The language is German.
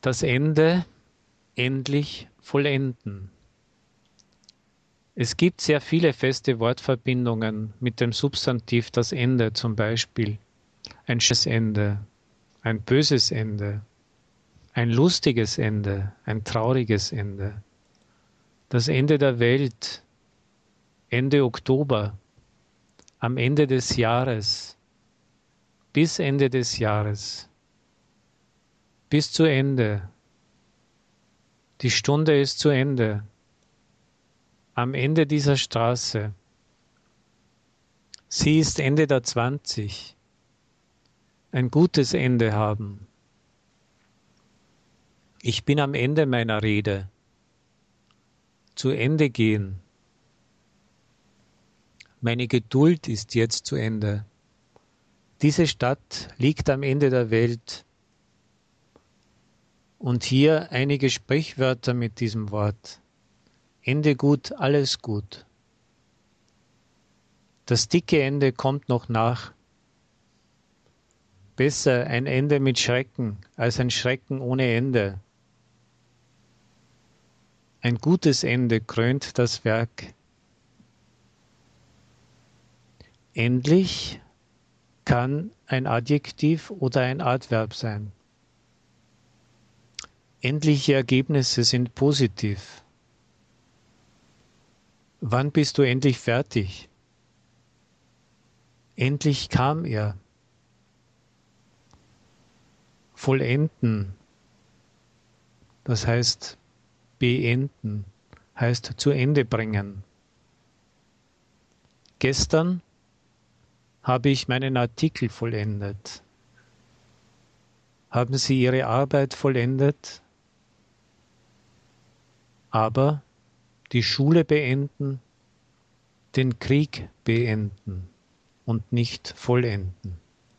Das Ende endlich vollenden. Es gibt sehr viele feste Wortverbindungen mit dem Substantiv das Ende zum Beispiel. Ein schönes Ende, ein böses Ende, ein lustiges Ende, ein trauriges Ende. Das Ende der Welt, Ende Oktober, am Ende des Jahres, bis Ende des Jahres, bis zu Ende. Die Stunde ist zu Ende. Am Ende dieser Straße. Sie ist Ende der 20. Ein gutes Ende haben. Ich bin am Ende meiner Rede. Zu Ende gehen. Meine Geduld ist jetzt zu Ende. Diese Stadt liegt am Ende der Welt. Und hier einige Sprichwörter mit diesem Wort. Ende gut, alles gut. Das dicke Ende kommt noch nach. Besser ein Ende mit Schrecken als ein Schrecken ohne Ende. Ein gutes Ende krönt das Werk. Endlich kann ein Adjektiv oder ein Adverb sein. Endliche Ergebnisse sind positiv. Wann bist du endlich fertig? Endlich kam er. Vollenden, das heißt beenden, heißt zu Ende bringen. Gestern habe ich meinen Artikel vollendet. Haben Sie Ihre Arbeit vollendet? Aber die Schule beenden, den Krieg beenden und nicht vollenden.